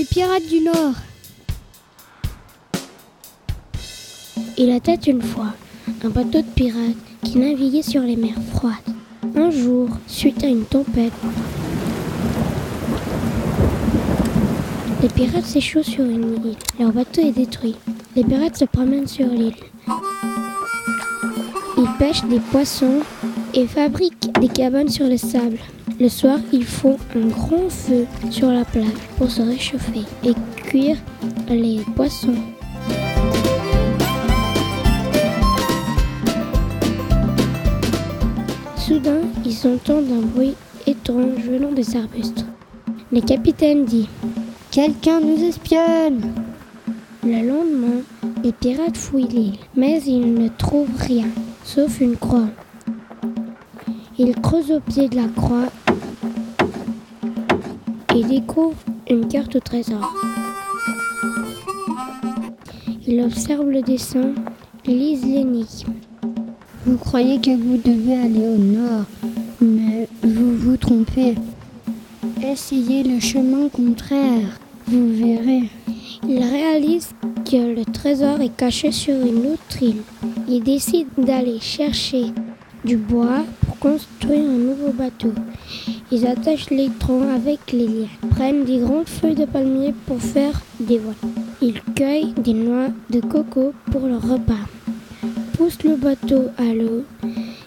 les pirates du Nord. Il était une fois un bateau de pirates qui naviguait sur les mers froides. Un jour, suite à une tempête, les pirates s'échouent sur une île. Leur bateau est détruit. Les pirates se promènent sur l'île. Ils pêchent des poissons et fabriquent des cabanes sur le sable. Le soir, ils font un grand feu sur la plage pour se réchauffer et cuire les poissons. Soudain, ils entendent un bruit étrange venant des arbustes. Le capitaine dit Quelqu'un nous espionne Le lendemain, les pirates fouillent l'île, mais ils ne trouvent rien, sauf une croix. Ils creusent au pied de la croix et découvrent une carte au trésor. Ils observent le dessin, lisent l'énigme. Vous croyez que vous devez aller au nord, mais vous vous trompez. Essayez le chemin contraire, vous verrez. Ils réalisent que le trésor est caché sur une autre île. Ils décident d'aller chercher du bois pour construire un nouveau bateau. Ils attachent les troncs avec les liens, prennent des grandes feuilles de palmier pour faire des voiles. Ils cueillent des noix de coco pour leur repas poussent le bateau à l'eau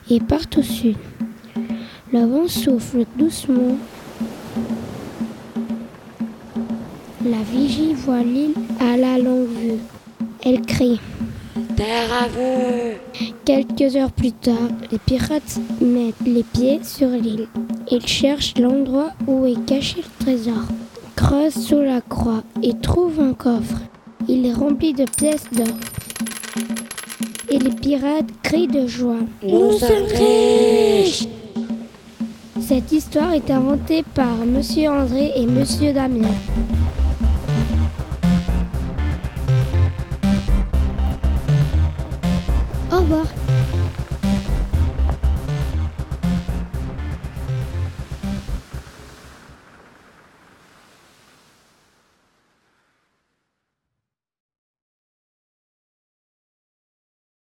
et partent au sud. Le vent souffle doucement. La vigie voit l'île à la longue vue. Elle crie Terre à vue Quelques heures plus tard, les pirates mettent les pieds sur l'île. Ils cherchent l'endroit où est caché le trésor. Creusent sous la croix et trouvent un coffre. Il est rempli de pièces d'or et les pirates crient de joie. Nous sommes riches Cette histoire est inventée par Monsieur André et Monsieur Damien. Au revoir.